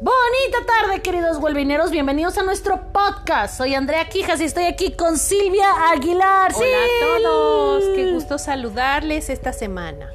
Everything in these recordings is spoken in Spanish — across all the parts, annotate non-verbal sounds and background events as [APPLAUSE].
Bonita tarde, queridos huelvineros. Bienvenidos a nuestro podcast. Soy Andrea Quijas y estoy aquí con Silvia Aguilar. Hola a todos. Qué gusto saludarles esta semana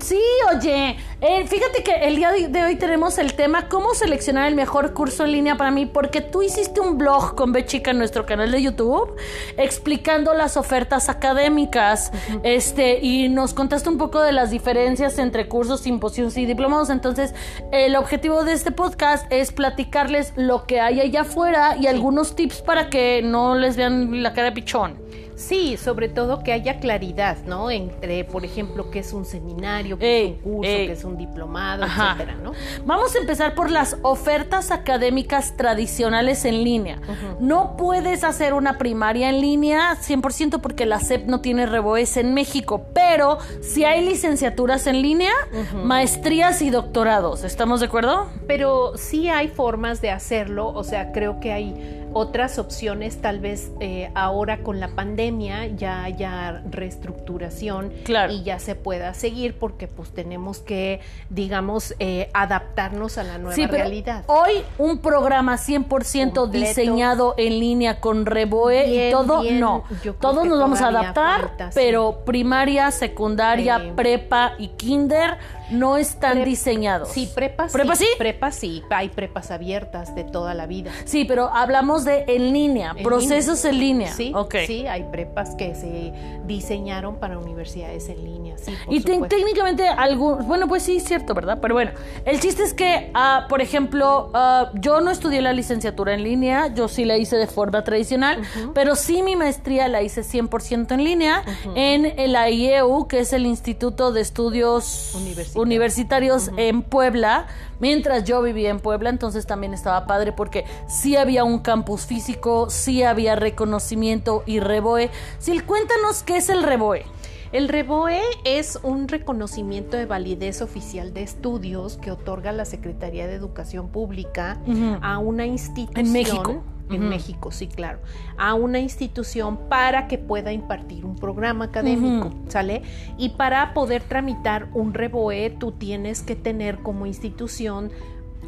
sí, oye, eh, fíjate que el día de hoy tenemos el tema cómo seleccionar el mejor curso en línea para mí, porque tú hiciste un blog con Bechica en nuestro canal de YouTube explicando las ofertas académicas, este, y nos contaste un poco de las diferencias entre cursos, simposios y diplomados. Entonces, el objetivo de este podcast es platicarles lo que hay allá afuera y algunos tips para que no les vean la cara de pichón. Sí, sobre todo que haya claridad, ¿no? Entre, por ejemplo, qué es un seminario, qué es un curso, qué es un diplomado, etcétera, ¿no? Vamos a empezar por las ofertas académicas tradicionales en línea. No puedes hacer una primaria en línea 100% porque la SEP no tiene reboes en México, pero si hay licenciaturas en línea, maestrías y doctorados, ¿estamos de acuerdo? Pero sí hay formas de hacerlo, o sea, creo que hay otras opciones, tal vez eh, ahora con la pandemia ya haya reestructuración y ya se pueda seguir porque pues tenemos que, digamos, eh, adaptarnos a la nueva sí, realidad. Hoy un programa 100% diseñado en línea con Reboe y todo, no. Todos nos vamos a adaptar, pero primaria, secundaria, prepa y kinder no están diseñados. Sí, prepas. ¿Prepas sí? Prepas sí. Hay prepas abiertas de toda la vida. Sí, pero hablamos de en línea, procesos en línea. Sí, sí, hay prepas que se diseñaron para universidades en línea. Sí, y técnicamente algún, bueno, pues sí, cierto, ¿verdad? Pero bueno, el chiste es que, uh, por ejemplo, uh, yo no estudié la licenciatura en línea, yo sí la hice de forma tradicional, pero sí mi maestría la hice 100% en línea en el IEU, que es el Instituto de Estudios Universitarios universitarios en Puebla, mientras yo vivía en Puebla, entonces también estaba padre porque sí había un campus físico, sí había reconocimiento y reboe. Sil, cuéntanos qué es el reboe. El REBOE es un reconocimiento de validez oficial de estudios que otorga la Secretaría de Educación Pública a una institución. En México en México, sí, claro, a una institución para que pueda impartir un programa académico, ¿sale? Y para poder tramitar un REBOE, tú tienes que tener como institución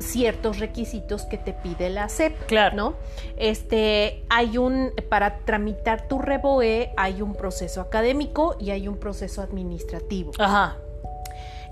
ciertos requisitos que te pide la SEP, claro. ¿no? Este, hay un, para tramitar tu REBOE hay un proceso académico y hay un proceso administrativo. Ajá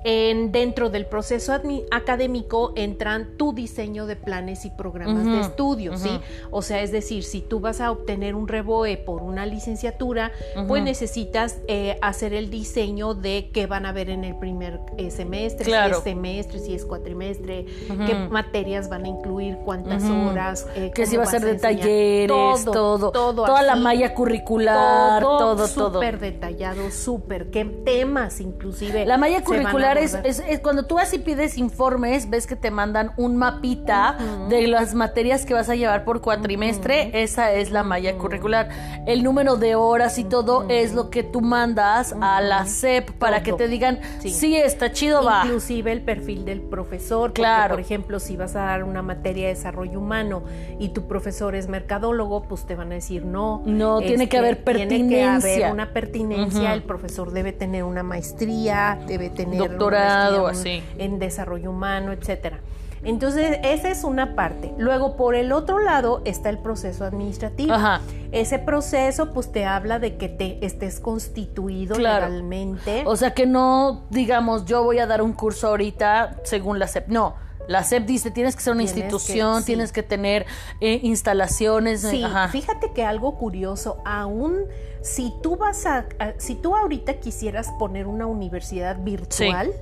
dentro del proceso académico entran tu diseño de planes y programas de estudio, ¿sí? O sea, es decir, si tú vas a obtener un reboe por una licenciatura, pues necesitas eh, hacer el diseño de qué van a ver en el primer eh, semestre, si es semestre, si es cuatrimestre, qué materias van a incluir, cuántas horas, eh, que si va a ser de talleres, todo, todo, toda la malla curricular, todo, todo. Súper detallado, súper, qué temas inclusive. La malla curricular es, cuando tú vas y pides informes, ves que te mandan un mapita de las materias que vas a llevar por cuatrimestre. Esa es la malla curricular. El número de horas y todo es lo que tú mandas a la SEP para que te digan, sí, está chido, va. Inclusive el perfil del profesor. Claro. por ejemplo, si vas a dar una materia de desarrollo humano y tu profesor es mercadólogo, pues te van a decir no. No, tiene que haber pertinencia. Tiene que haber una pertinencia. El profesor debe tener una maestría, debe tener doctorado, así. En desarrollo humano, etcétera. Entonces, esa es una parte. Luego, por el otro lado, está el proceso administrativo. Ajá. Ese proceso, pues, te habla de que te estés constituido legalmente. O sea, que no, digamos, yo voy a dar un curso ahorita según la CEP. No, la SEP dice, tienes que ser una institución, tienes que tener eh, instalaciones. Sí, fíjate que algo curioso, aún si tú vas a, si tú ahorita quisieras poner una universidad virtual,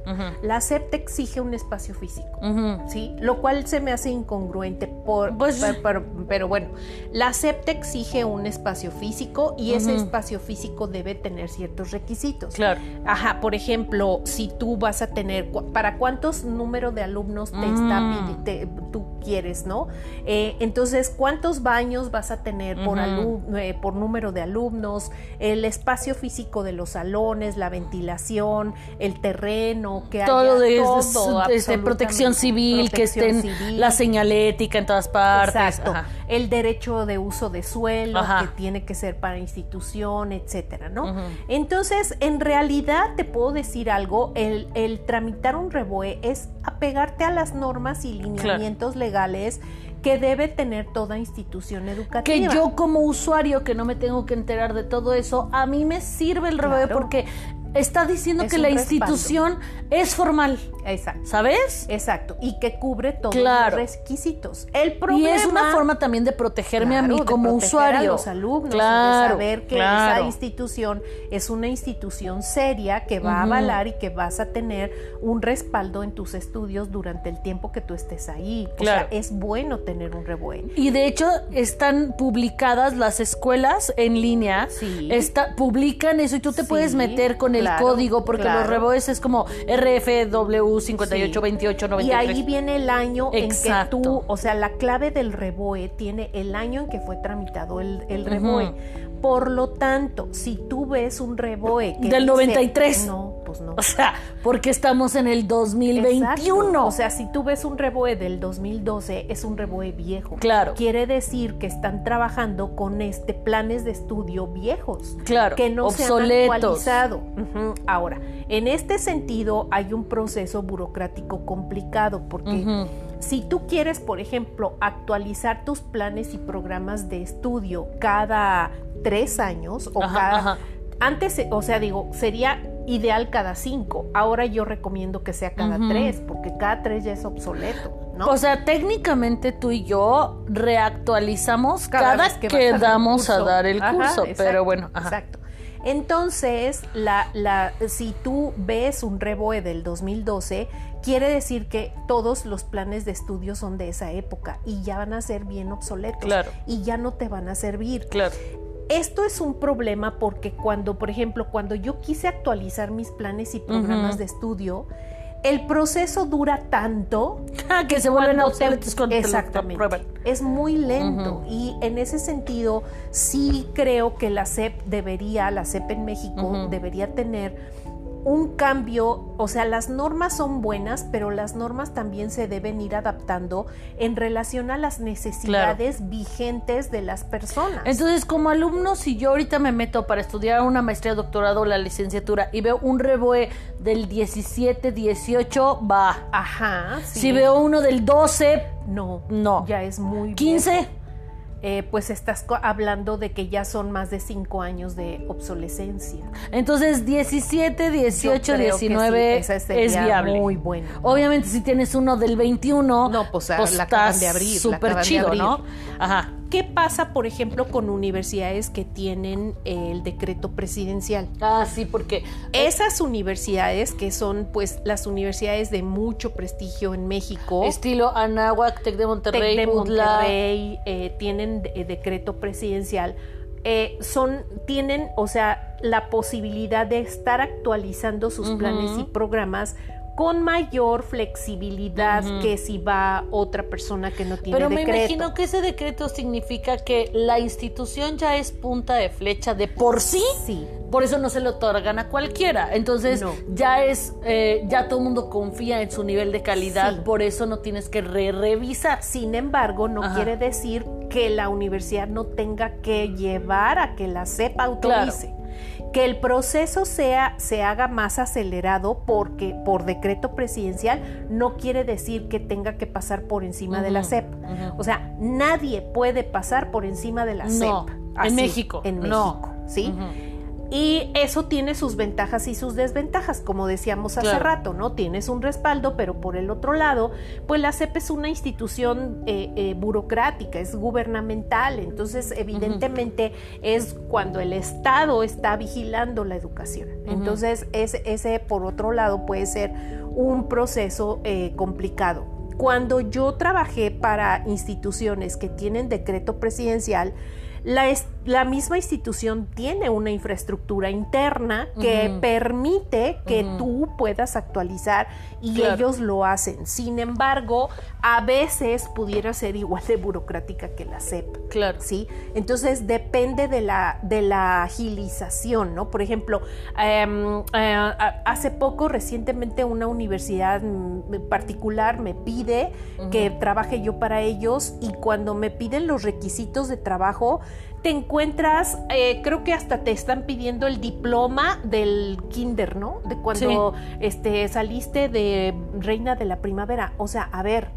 la SEP te exige un espacio físico, ¿sí? Lo cual se me hace incongruente, por, pues, pero, bueno, la SEP te exige un espacio físico y ese espacio físico debe tener ciertos requisitos. Claro. Ajá, por ejemplo, si tú vas a tener, ¿para cuántos números de alumnos te está mm. tú quieres, no? Eh, entonces, ¿cuántos baños vas a tener por, eh, por número de alumnos? El espacio físico de los salones, la ventilación, el terreno, que todo haya todo, este, protección civil, que estén la señalética en todas partes. Exacto. El derecho de uso de suelo, que tiene que ser para institución, etcétera, ¿no? Entonces, en realidad te puedo decir algo, el, el tramitar un reboe es apegarte a las normas y lineamientos legales que debe tener toda institución educativa. Que yo como usuario que no me tengo que enterar de todo eso, a mí me sirve el RBE porque está diciendo que la institución es formal. Exacto. ¿Sabes? Exacto. Y que cubre todos los requisitos. El problema, y es una forma también de protegerme a mí como usuario. A los alumnos, claro, de saber que esa institución es una institución seria que va a avalar y que vas a tener un respaldo en tus estudios durante el tiempo que tú estés ahí. Claro. O sea, es bueno tener un REBOE. Y de hecho están publicadas las escuelas en línea. Sí. Está, publican eso y tú te puedes meter con el código porque los REBOEs es como RFW 582893. Y ahí viene el año en que tú, o sea, la clave del reboe tiene el año en que fue tramitado el, el reboe. Por lo tanto, si tú ves un reboe que del 93, no, pues no. O sea, porque estamos en el 2021. O sea, si tú ves un reboe del 2012, es un reboe viejo. Claro. Quiere decir que están trabajando con este planes de estudio viejos. Claro. Que no se han actualizado. Ahora, en este sentido hay un proceso burocrático complicado porque si tú quieres, por ejemplo, actualizar tus planes y programas de estudio cada tres años o cada... Antes, o sea, digo, sería ideal cada cinco. Ahora yo recomiendo que sea cada tres, porque cada tres ya es obsoleto. ¿no? O sea, técnicamente tú y yo reactualizamos cada, vez que, damos a dar el curso, pero bueno. Exacto. Entonces, la, la, si tú ves un reboe del 2012, quiere decir que todos los planes de estudio son de esa época y ya van a ser bien obsoletos claro. y ya no te van a servir. Claro. Esto es un problema porque cuando, por ejemplo, cuando yo quise actualizar mis planes y programas de estudio, el proceso dura tanto [LAUGHS] ah, que, se vuelven obsoletos con exactamente. es muy lento y en ese sentido sí creo que la SEP debería la SEP en México debería tener un cambio, o sea, las normas son buenas, pero las normas también se deben ir adaptando en relación a las necesidades vigentes de las personas. Entonces, como alumno, si yo ahorita me meto para estudiar una maestría, doctorado o la licenciatura y veo un reboe del 17, 18, va. Ajá. Si veo uno del 12, no. No. Ya es muy 15. Eh, pues estás hablando de que ya son más de cinco años de obsolescencia. Entonces, 17, 18, 19 es viable. Muy bueno. Obviamente, si tienes uno del 21, no, pues, pues la acaban de abrir. Súper chido, ¿no? Ajá. ¿Qué pasa, por ejemplo, con universidades que tienen el decreto presidencial? Ah, sí, porque esas universidades que son, pues, las universidades de mucho prestigio en México, estilo Anáhuac, Tec de Monterrey, Tec de Monterrey, eh, tienen eh, decreto presidencial. Eh, son, tienen, o sea, la posibilidad de estar actualizando sus planes y programas con mayor flexibilidad que si va otra persona que no tiene Pero decreto. Pero me imagino que ese decreto significa que la institución ya es punta de flecha de por sí. Sí. Por eso no se lo otorgan a cualquiera. Entonces ya es, eh, ya todo el mundo confía en su nivel de calidad, por eso no tienes que re revisar. Sin embargo, no quiere decir que la universidad no tenga que llevar a que la sepa autorice que el proceso sea, se haga más acelerado porque por decreto presidencial no quiere decir que tenga que pasar por encima de la CEP. O sea, nadie puede pasar por encima de la CEP. en México. En México, ¿sí? Y eso tiene sus ventajas y sus desventajas, como decíamos hace rato, ¿no? Tienes un respaldo, pero por el otro lado, pues la CEP es una institución eh, eh, burocrática, es gubernamental, entonces evidentemente es cuando el Estado está vigilando la educación. Entonces ese, ese, por otro lado, puede ser un proceso eh, complicado. Cuando yo trabajé para instituciones que tienen decreto presidencial, la, la, misma institución tiene una infraestructura interna que permite que tú puedas actualizar y ellos lo hacen. Sin embargo, a veces pudiera ser igual de burocrática que la SEP. Claro. ¿sí? Entonces depende de la, de la agilización, ¿no? Por ejemplo, em, eh, hace poco, recientemente, una universidad particular me pide que trabaje yo para ellos y cuando me piden los requisitos de trabajo, te encuentras, eh, creo que hasta te están pidiendo el diploma del kinder, ¿no? De cuando este, saliste de reina de la primavera. O sea, a ver,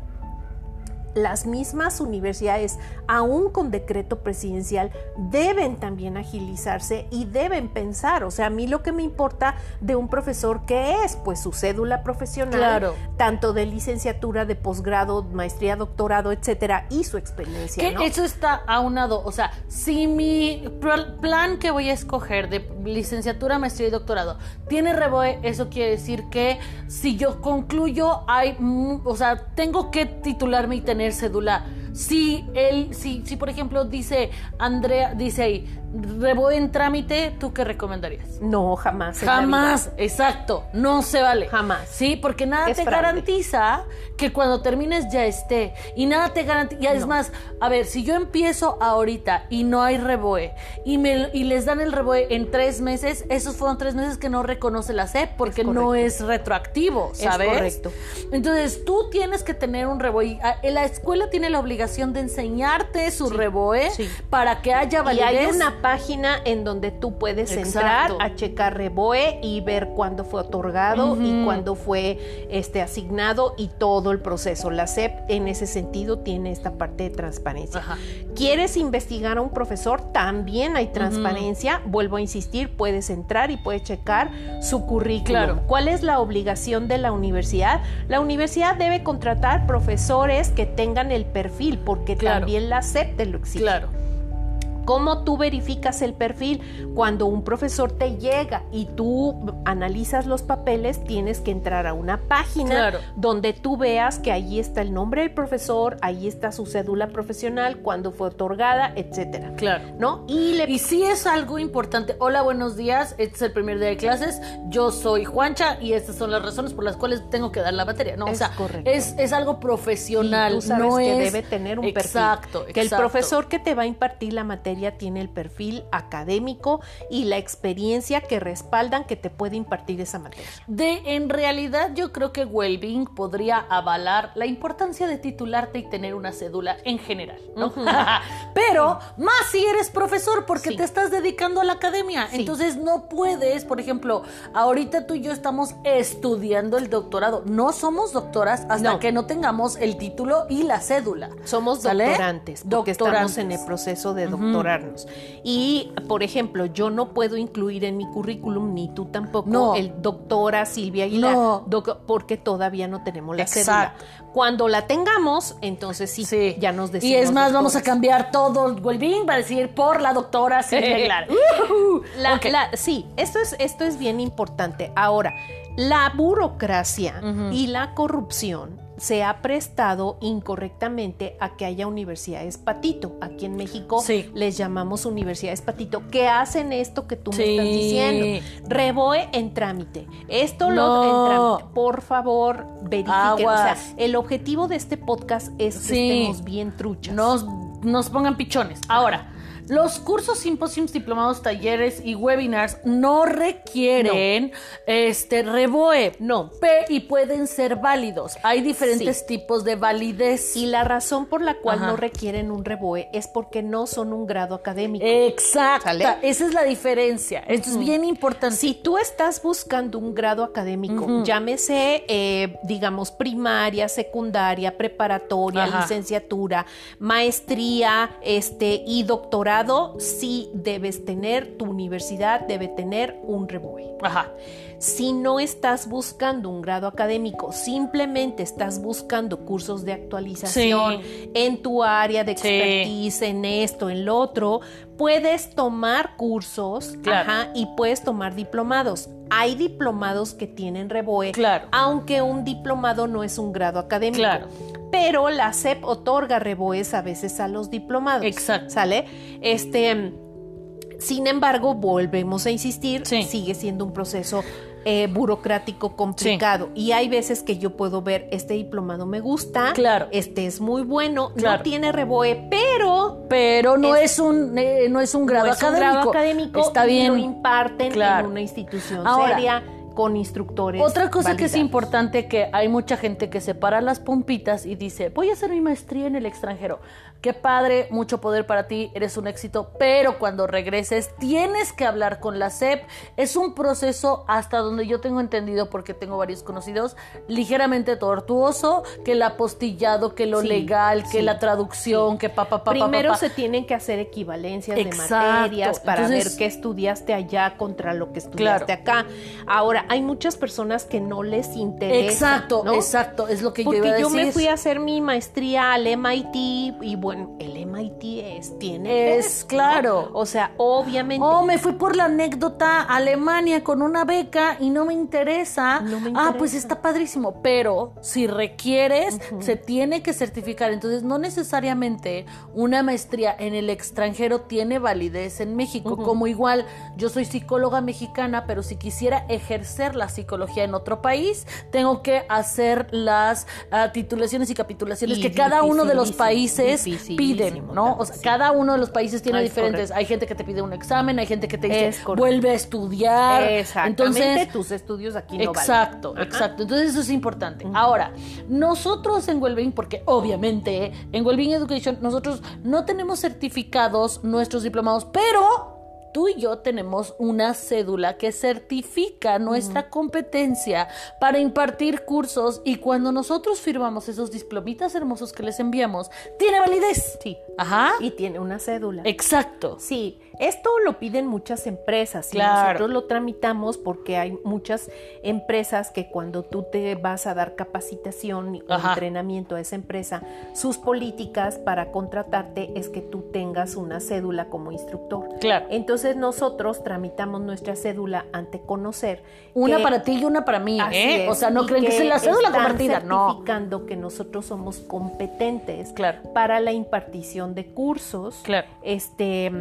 las mismas universidades, aún con decreto presidencial, deben también agilizarse y deben pensar. O sea, a mí lo que me importa de un profesor, ¿qué es? Pues su cédula profesional, tanto de licenciatura, de posgrado, maestría, doctorado, etcétera, y su experiencia. Que eso está aunado. O sea, si mi plan que voy a escoger de licenciatura, maestría y doctorado tiene reboe, eso quiere decir que si yo concluyo, hay, o sea, tengo que titularme y tener cédula. Si él, si, si por ejemplo dice Andrea, dice ahí, rebo en trámite, ¿tú qué recomendarías? No, jamás. Jamás, exacto, no se vale. Jamás. Sí, porque nada te garantiza que cuando termines ya esté. Y nada te garantiza, es más, a ver, si yo empiezo ahorita y no hay reboe y, me, y les dan el reboe en tres meses, esos fueron tres meses que no reconoce la SEP porque no es retroactivo, ¿sabes? Es correcto. Entonces tú tienes que tener un reboe. Ah, la escuela tiene la obligación de enseñarte su reboe para que haya validez página en donde tú puedes entrar a checar Reboe y ver cuándo fue otorgado y cuándo fue este asignado y todo el proceso. La SEP en ese sentido tiene esta parte de transparencia. ¿Quieres investigar a un profesor? También hay transparencia. Vuelvo a insistir, puedes entrar y puedes checar su currículum. ¿Cuál es la obligación de la universidad? La universidad debe contratar profesores que tengan el perfil porque también la SEP te lo exige. Claro. ¿Cómo tú verificas el perfil? Cuando un profesor te llega y tú analizas los papeles, tienes que entrar a una página donde tú veas que ahí está el nombre del profesor, ahí está su cédula profesional, cuándo fue otorgada, etcétera. Claro. ¿No? Y, le... y sí es algo importante. Hola, buenos días. Este es el primer día de clases. Yo soy Juancha y estas son las razones por las cuales tengo que dar la batería. No, es o sea, correcto. Es, es algo profesional. tú sabes no que es... debe tener un exacto, perfil. Que el profesor que te va a impartir la materia tiene el perfil académico y la experiencia que respaldan que te puede impartir esa materia. De en realidad yo creo que Wellbeing podría avalar la importancia de titularte y tener una cédula en general, ¿no? [LAUGHS] Pero más si eres profesor porque te estás dedicando a la academia, entonces no puedes, por ejemplo, ahorita tú y yo estamos estudiando el doctorado, no somos doctoras hasta que no tengamos el título y la cédula. Somos doctorantes, porque estamos en el proceso de Y, por ejemplo, yo no puedo incluir en mi currículum, ni tú tampoco, el doctora Silvia Aguilar, porque todavía no tenemos la cédula. Cuando la tengamos, entonces sí, ya nos decimos. Y es más, vamos a cambiar todo el well va a decir por la doctora Silvia [LAUGHS] Aguilar. sí, esto es, esto es bien importante. Ahora, la burocracia y la corrupción se ha prestado incorrectamente a que haya universidades patito. Aquí en México les llamamos universidades patito, que hacen esto que tú me estás diciendo. Reboe en trámite. Esto lo en trámite. Por favor, verifiquen. O sea, el objetivo de este podcast es que estemos bien truchas. Nos, nos pongan pichones. Ahora, los cursos, simposios, diplomados, talleres y webinars no requieren este reboe. No. y pueden ser válidos. Hay diferentes tipos de validez. Y la razón por la cual no requieren un reboe es porque no son un grado académico. Exacto. Esa es la diferencia. Esto es bien importante. Si tú estás buscando un grado académico, llámese, eh, digamos, primaria, secundaria, preparatoria, licenciatura, maestría, este, y doctorado si debes tener, tu universidad debe tener un reboe. Ajá. Si no estás buscando un grado académico, simplemente estás buscando cursos de actualización en tu área de expertise, en esto, en lo otro, puedes tomar cursos y puedes tomar diplomados. Hay diplomados que tienen reboe, claro. aunque un diplomado no es un grado académico. Claro pero la SEP otorga reboes a veces a los diplomados. Exacto. ¿Sale? Este, sin embargo, volvemos a insistir, sigue siendo un proceso eh, burocrático complicado. Y hay veces que yo puedo ver, este diplomado me gusta, claro. este es muy bueno, no tiene reboe, pero... Pero no es, un, eh, no es un grado académico. Está bien. Lo imparten en una institución seria con instructores. Otra cosa que es importante que hay mucha gente que separa las pompitas y dice, voy a hacer mi maestría en el extranjero. Qué padre, mucho poder para ti, eres un éxito, pero cuando regreses tienes que hablar con la SEP. Es un proceso hasta donde yo tengo entendido, porque tengo varios conocidos, ligeramente tortuoso, que el apostillado, que lo Sí, legal, que sí, la traducción, que papá, papá, Primero se tienen que hacer equivalencias Exacto. de materias para Entonces- ver qué estudiaste allá contra lo que estudiaste acá. Ahora, hay muchas personas que no les interesa. Exacto, ¿no? exacto, es lo que Porque yo iba a yo decir. me fui a hacer mi maestría al MIT y bueno, el MIT es, tiene Es, claro. O sea, obviamente. Oh, me fui por la anécdota a Alemania con una beca y no me interesa. No me Ah, pues interesa. está padrísimo. Pero si requieres, se tiene que certificar. Entonces, no necesariamente una maestría en el extranjero tiene validez en México. Como igual, yo soy psicóloga mexicana, pero si quisiera ejercer la psicología en otro país, tengo que hacer las ah, titulaciones y capitulaciones Y que cada uno de los países piden, ¿no? O sea, cada uno de los países tiene Es diferentes. correcto. Hay gente que te pide un examen, hay gente que te dice vuelve a estudiar. Exactamente, Entonces, tus estudios aquí no exacto, exacto. Entonces eso es importante. Ahora, nosotros en Wellbeing, porque obviamente en Wellbeing Education nosotros no tenemos certificados nuestros diplomados, pero tú y yo tenemos una cédula que certifica nuestra competencia para impartir cursos y cuando nosotros firmamos esos diplomitas hermosos que les enviamos, tiene validez. Sí. Ajá. Y tiene una cédula. Exacto. Sí, esto lo piden muchas empresas y nosotros lo tramitamos porque hay muchas empresas que cuando tú te vas a dar capacitación o Ajá. entrenamiento a esa empresa, sus políticas para contratarte es que tú tengas una cédula como instructor. Claro. Entonces nosotros tramitamos nuestra cédula ante conocer. Una que- para ti y una para mí, ¿eh? O sea, no creen que, es la cédula están compartida, no. certificando que nosotros somos competentes Claro. para la impartición de cursos Claro. este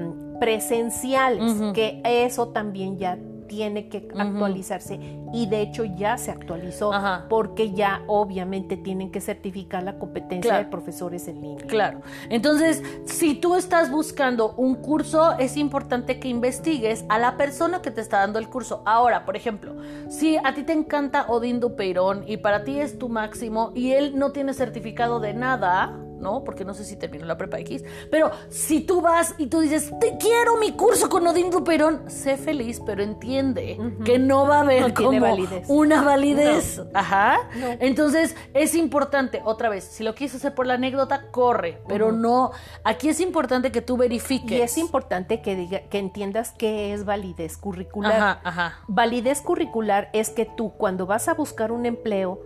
presenciales, Ujú. que eso también ya tiene que actualizarse y de hecho ya se actualizó Ajá. porque ya obviamente tienen que certificar la competencia Claro. de profesores en línea. Claro. Entonces, si tú estás buscando un curso, es importante que investigues a la persona que te está dando el curso. Ahora, por ejemplo, si a ti te encanta Odín Dupeirón y para ti es tu máximo y él no tiene certificado de nada, ¿no? Porque no sé si terminó la prepa X, pero si tú vas y tú dices, te quiero mi curso con Odín Dupeirón, sé feliz, pero entiende que no va a haber No como validez. una validez. Ajá. No. Entonces, es importante, otra vez, si lo quieres hacer por la anécdota, corre, pero no, aquí es importante que tú verifiques. Y es importante que, diga, que entiendas qué es validez curricular. Ajá, ajá. Validez curricular es que tú cuando vas a buscar un empleo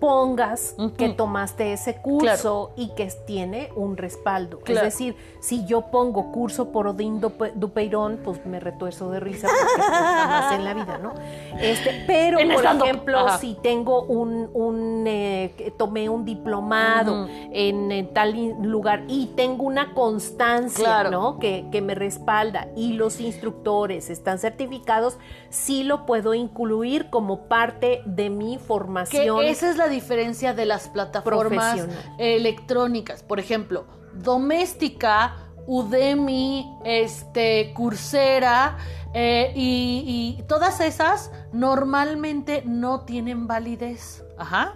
pongas que tomaste ese curso y que tiene un respaldo. Claro. Es decir, si yo pongo curso por Odín Dupe- Dupeirón, pues me retuerzo de risa porque pues, jamás en la vida, ¿no? Este, pero, En por ejemplo, Ajá. si tengo un, un eh, que tomé un diplomado en, en tal lugar y tengo una constancia, Claro. ¿no? Que, que me respalda y los instructores están certificados, sí lo puedo incluir como parte de mi Que formación. esa es la diferencia de las plataformas electrónicas. Por ejemplo, Doméstica, Udemy, este, Coursera eh, y, y todas esas normalmente no tienen validez. Ajá.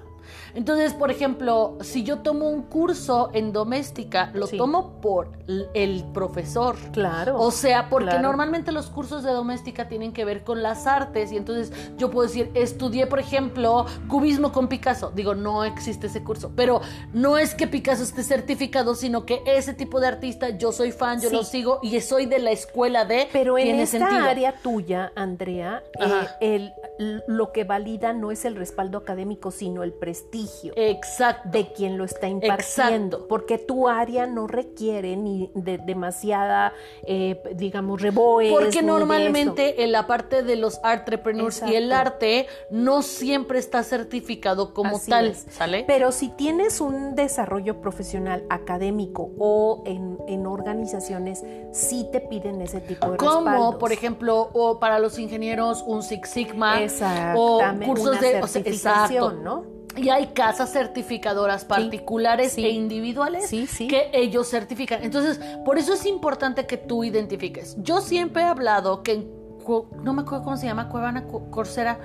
Entonces, por ejemplo, si yo tomo un curso en doméstica, lo Sí. tomo por el profesor. Claro. O sea, porque claro. normalmente los cursos de doméstica tienen que ver con las artes y entonces yo puedo decir, estudié, por ejemplo, cubismo con Picasso. Digo, no existe ese curso, pero no es que Picasso esté certificado, sino que ese tipo de artista, yo soy fan, yo Sí. lo sigo y soy de la escuela de... Pero en sentido. área tuya, Andrea, eh, el, lo que valida no es el respaldo académico, sino el prestigio. Exacto. de quien lo está impartiendo, Exacto. porque tu área no requiere ni de demasiada, eh, digamos, reboes. Porque normalmente en la parte de los entrepreneurs y el Exacto. arte no siempre está certificado como Así tal, es. ¿sale? Pero si tienes un desarrollo profesional académico o en, en organizaciones, sí te piden ese tipo de como respaldos. por ejemplo o para los ingenieros un Six Sigma o cursos una de o sea, certificación, exacto. ¿no? Y hay casas certificadoras particulares sí. e individuales Sí, que ellos certifican. Entonces, por eso es importante que tú identifiques. Yo siempre he hablado que en no me acuerdo cómo se llama, Cuevana Corsera,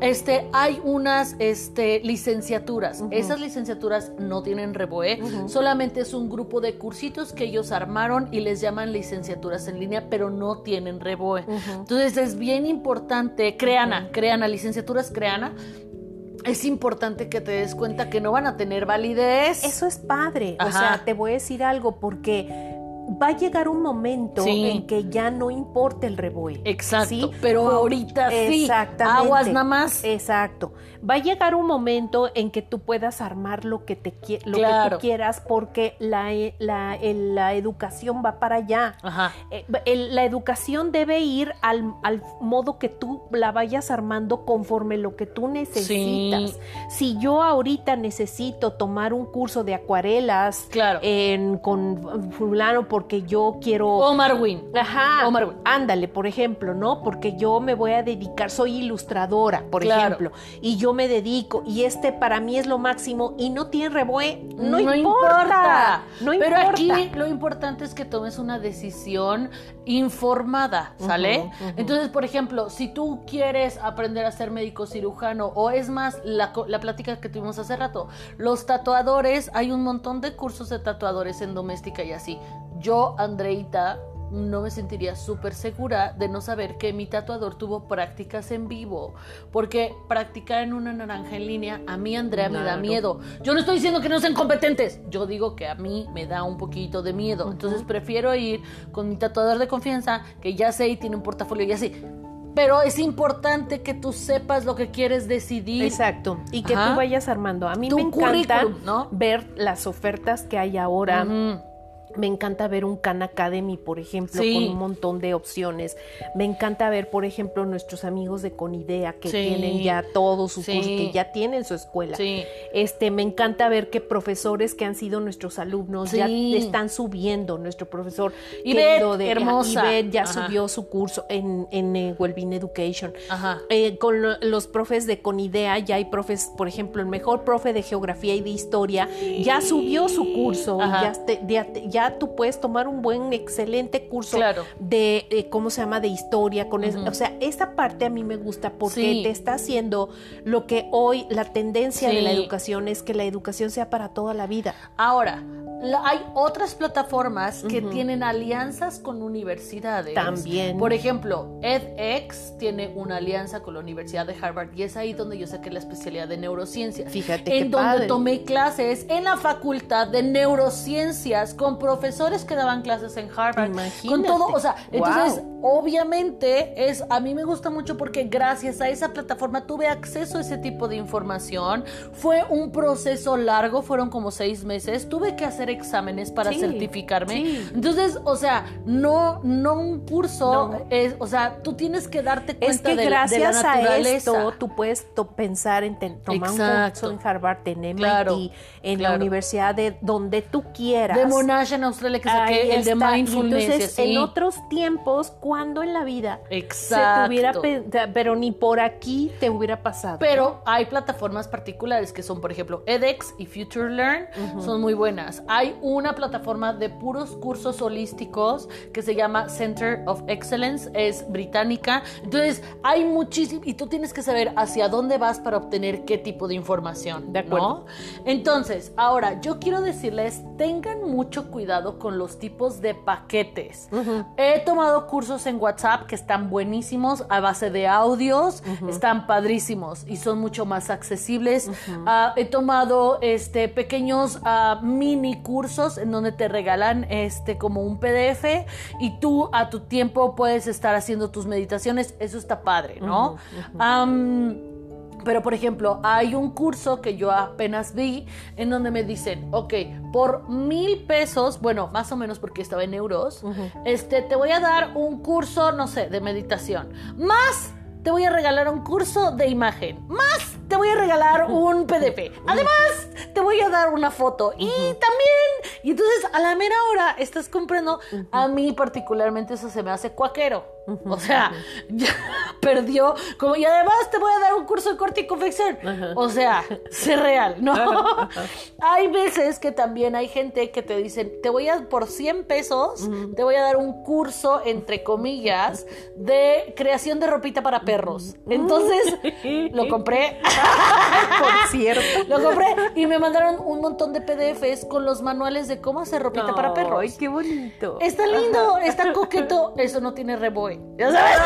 este, hay unas este, licenciaturas. Esas licenciaturas no tienen reboe, solamente es un grupo de cursitos que ellos armaron y les llaman licenciaturas en línea, pero no tienen reboe. Entonces es bien importante, creana, creana, licenciaturas creana, es importante que te des cuenta que no van a tener validez. Eso es padre. O sea, te voy a decir algo porque va a llegar un momento en que ya no importa el reboe. Exacto. Pero ahorita sí. Exactamente. Aguas nada más. Exacto. Va a llegar un momento en que tú puedas armar lo que te lo que tú quieras porque la, la, la, educación va para allá. Ajá. Eh, la educación debe ir al, al, modo que tú la vayas armando conforme lo que tú necesitas. Si yo ahorita necesito tomar un curso de acuarelas claro. en, con fulano porque yo quiero... Omar Win. Ajá. Omar Win. Ándale, por ejemplo, ¿no? Porque yo me voy a dedicar, soy ilustradora, por ejemplo, y yo me dedico, y este para mí es lo máximo, y no tiene reboe, no, importa, No importa. Pero aquí lo importante es que tomes una decisión informada, ¿sale? Entonces, por ejemplo, si tú quieres aprender a ser médico cirujano, o es más, la, la plática que tuvimos hace rato, los tatuadores, hay un montón de cursos de tatuadores en doméstica y así yo, Andreita, no me sentiría súper segura de no saber que mi tatuador tuvo prácticas en vivo. Porque practicar en una naranja en línea, a mí, Andrea, me da miedo. Yo no estoy diciendo que no sean competentes. Yo digo que a mí me da un poquito de miedo. Entonces prefiero ir con mi tatuador de confianza, que ya sé y tiene un portafolio y así. Pero es importante que tú sepas lo que quieres decidir. Exacto. Y que tú vayas armando. A mí me encanta ¿no? ver las ofertas que hay ahora. Me encanta ver un Khan Academy, por ejemplo, con un montón de opciones. Me encanta ver, por ejemplo, nuestros amigos de Conidea que tienen ya todos sus cursos, que ya tienen su escuela. Este, me encanta ver que profesores que han sido nuestros alumnos ya están subiendo. Nuestro profesor Ivette, de hermosa. ya subió su curso en, en eh, Wellbeing Education. Eh, con los profes de Conidea ya hay profes, por ejemplo, el mejor profe de geografía y de historia ya subió su curso, ya, ya tú puedes tomar un buen, excelente curso de, eh, ¿cómo se llama?, de historia. Con O sea, esta parte a mí me gusta porque te está haciendo lo que hoy la tendencia de la educación es que la educación sea para toda la vida. Ahora, hay otras plataformas que tienen alianzas con universidades. También. Por ejemplo, edX tiene una alianza con la Universidad de Harvard y es ahí donde yo saqué la especialidad de neurociencias. Fíjate. En donde tomé clases en la facultad de neurociencias con profesores que daban clases en Harvard. Imagínate. Con todo, o sea, entonces, obviamente, es, a mí me gusta mucho porque gracias a esa plataforma tuve acceso a ese tipo de información. Fue un proceso largo, fueron como seis meses. Tuve que hacer exámenes para certificarme. Entonces, o sea, no, no un curso, es, o sea, tú tienes que darte cuenta es que de, gracias la a esto tú puedes pensar en tomar un curso en Harvard, en MIT, en la universidad de donde tú quieras. De Monash en Australia que saqué el de mindfulness. entonces, en otros tiempos, cuando en la vida Exacto. se te hubiera, pero ni por aquí te hubiera pasado. Pero hay plataformas particulares que son, por ejemplo, edX y Future Learn, son muy buenas hay una plataforma de puros cursos holísticos que se llama Center of Excellence, es británica. Entonces, hay muchísimo, y tú tienes que saber hacia dónde vas para obtener qué tipo de información. De acuerdo. Entonces, ahora, yo quiero decirles, tengan mucho cuidado con los tipos de paquetes. He tomado cursos en WhatsApp que están buenísimos a base de audios, están padrísimos y son mucho más accesibles. Ah, he tomado este, pequeños uh, mini cursos en donde te regalan este como un PDF y tú a tu tiempo puedes estar haciendo tus meditaciones. Eso está padre, ¿no? pero por ejemplo, hay un curso que yo apenas vi en donde me dicen, ok, por mil pesos, bueno, más o menos porque estaba en euros, este, te voy a dar un curso, no sé, de meditación. Más te voy a regalar un curso de imagen. Más te voy a regalar un PDF. Además, te voy a dar una foto. Y también, y entonces a la mera hora estás comprando, a mí particularmente eso se me hace cuaquero. O sea, [LAUGHS] ya perdió, como, y además te voy a dar un curso de corte y confección. O sea, sé real, ¿no? hay veces que también hay gente que te dicen, te voy a, por 100 pesos, te voy a dar un curso, entre comillas, de creación de ropita para perros. Entonces, lo compré. [LAUGHS] por cierto. Lo compré y me mandaron un montón de PDFs con los manuales de cómo hacer ropita para perros. Ay, qué bonito. Está lindo, está coqueto. Eso no tiene reboe. ¿Ya sabes?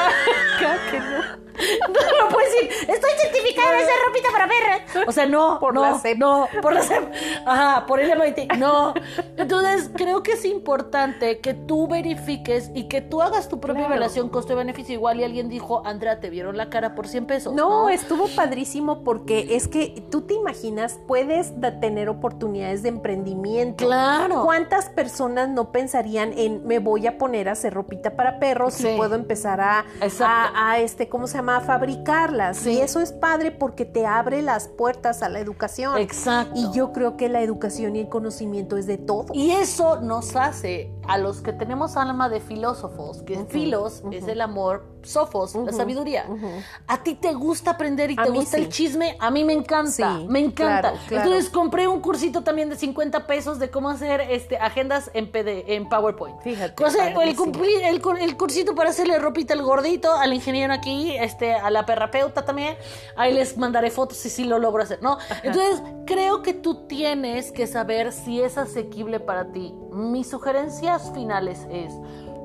[LAUGHS] que no. [LAUGHS] No, no puedes decir, estoy certificada de hacer ropita para perros. O sea, no, Por no, la CEP. no, por la CEP. Ajá, por el MIT, no. Entonces, creo que es importante que tú verifiques y que tú hagas tu propia Claro. evaluación costo-beneficio. Igual y alguien dijo, Andrea, te vieron la cara por 100 pesos. No, estuvo padrísimo porque es que tú te imaginas, puedes tener oportunidades de emprendimiento. Claro. ¿Cuántas personas no pensarían en me voy a poner a hacer ropita para perros Sí. y puedo empezar a, Exacto. a, a, este, ¿cómo se llama? A fabricarlas? Sí. Y eso es padre porque te abre las puertas a la educación. Exacto. Y yo creo que la educación y el conocimiento es de todo. Y eso nos hace a los que tenemos alma de filósofos, que filos es el amor, sofos, la sabiduría. A ti te gusta aprender y A te gusta sí. el chisme, a mí me encanta, Sí, me encanta. claro, claro. Entonces compré un cursito también de 50 pesos de cómo hacer este agendas en PD, en PowerPoint. Fíjate, O sea, el, cursito para hacerle ropita al gordito, al ingeniero aquí, este, a la terapeuta también. Ahí les mandaré fotos si sí lo logro hacer, ¿no? Entonces, creo que tú tienes que saber si es asequible para ti. Mis finales es,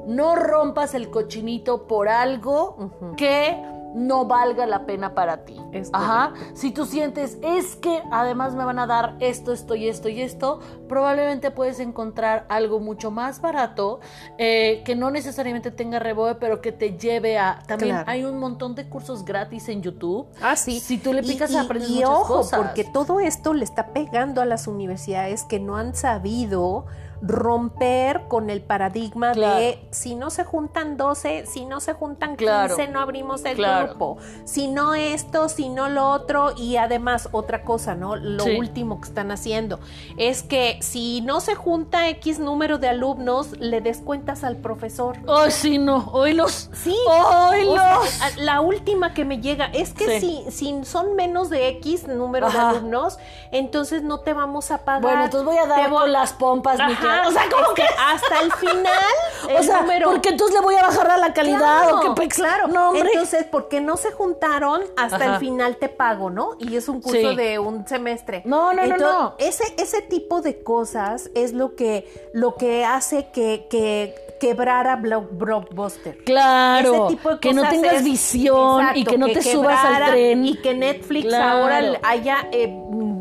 no rompas el cochinito por algo que no valga la pena para ti. Es Ajá. Si tú sientes, es que además me van a dar esto, esto y esto y esto, probablemente puedes encontrar algo mucho más barato eh, que no necesariamente tenga reboe, pero que te lleve a... También Claro. hay un montón de cursos gratis en YouTube. Ah, sí. Si tú le picas, y, aprendes y muchas ojo, cosas. porque todo esto le está pegando a las universidades que no han sabido romper con el paradigma Claro. de si no se juntan 12, si no se juntan 15, Claro. no abrimos el Claro. grupo. Si no esto, si no lo otro. Y además, otra cosa, ¿no? Lo Sí. último que están haciendo es que si no se junta X número de alumnos, le descuentas al profesor. Ay, sí, no. Oílos. Sí. Oílos. O sea, a- la última que me llega es que Sí. si, si son menos de X número Ajá. de alumnos, entonces no te vamos a pagar. Bueno, entonces voy a dar con las pompas, mi Ajá, tía. O sea, ¿cómo es que hasta el final, [LAUGHS] O sea, número... porque entonces le voy a bajar a la calidad Claro, o qué claro. No, hombre. Entonces, porque no se juntaron, hasta Ajá. el final te pago, ¿no? Y es un curso Sí. de un semestre. No, no, no, Entonces, no. Ese, ese tipo de cosas es lo que, lo que hace que, que quebrara Block- Blockbuster. Claro, Ese tipo de que no cosas tengas es- visión y que no te subas al tren. Y que Netflix Claro. ahora haya, eh,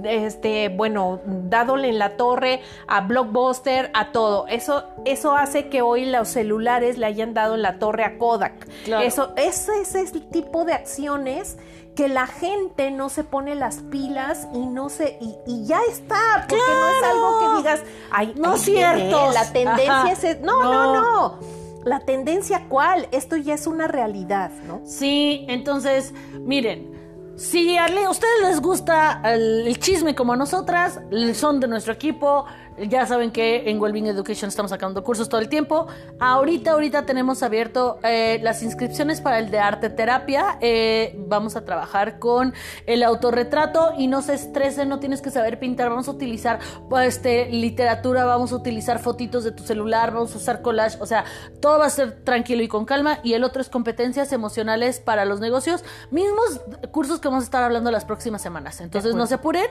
este, bueno, dadole en la torre a Blockbuster, a todo. Eso, eso hace que hoy los celulares le hayan dado en la torre a Kodak. Claro. Eso, ese es el tipo de acciones que la gente no se pone las pilas y no se y, y ya está porque no es algo que digas ay No ahí viene, ciertos. la tendencia Ajá. es no no No. no la tendencia cuál esto ya es una realidad no Sí, entonces, miren, si a ustedes les gusta el, el chisme como a nosotras, son de nuestro equipo, ya saben que en Wellbeing Education estamos sacando cursos todo el tiempo. Ahorita, ahorita tenemos abierto eh, las inscripciones para el de arte terapia. Eh, vamos a trabajar con el autorretrato y no se estresen, no tienes que saber pintar. Vamos a utilizar pues, este, literatura, vamos a utilizar fotitos de tu celular, vamos a usar collage. O sea, todo va a ser tranquilo y con calma. Y el otro es competencias emocionales para los negocios. Mismos cursos que vamos a estar hablando las próximas semanas. Entonces no se apuren.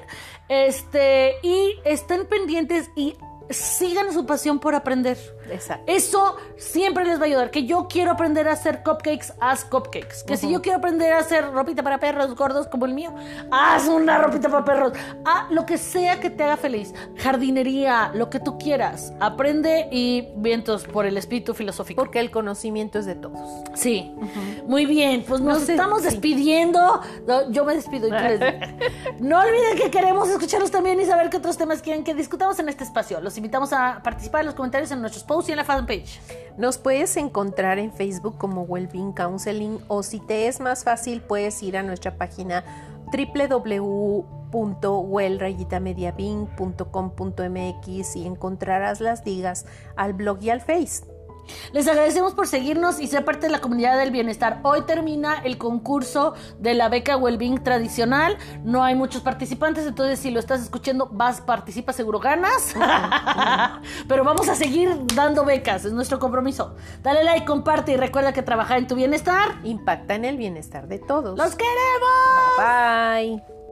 Este, y estén pendientes y sigan su pasión por aprender. exacto Eso siempre les va a ayudar. Que yo quiero aprender a hacer cupcakes, haz cupcakes. Que si yo quiero aprender a hacer ropita para perros gordos como el mío, haz una ropita para perros. Ah, lo que sea que te haga feliz. Jardinería, lo que tú quieras. Aprende y vientos por el espíritu filosófico. porque el conocimiento es de todos Sí. Muy bien, pues nos estamos sí. despidiendo. No, yo me despido. ¿y les? [LAUGHS] No olviden que queremos escucharlos también y saber qué otros temas quieren que discutamos en este espacio. Los invitamos a participar en los comentarios en nuestros posts y en la fanpage. Nos puedes encontrar en Facebook como Wellbeing Counseling o si te es más fácil puedes ir a nuestra página www.well-mediabing.com.mx y encontrarás las ligas al blog y al Face. Les agradecemos por seguirnos y ser parte de la comunidad del bienestar. Hoy termina el concurso de la beca Wellbeing tradicional. No hay muchos participantes, entonces si lo estás escuchando, vas, participa, seguro ganas. [LAUGHS] Pero vamos a seguir dando becas, es nuestro compromiso. Dale like, comparte y recuerda que trabajar en tu bienestar impacta en el bienestar de todos. ¡Los queremos! Bye.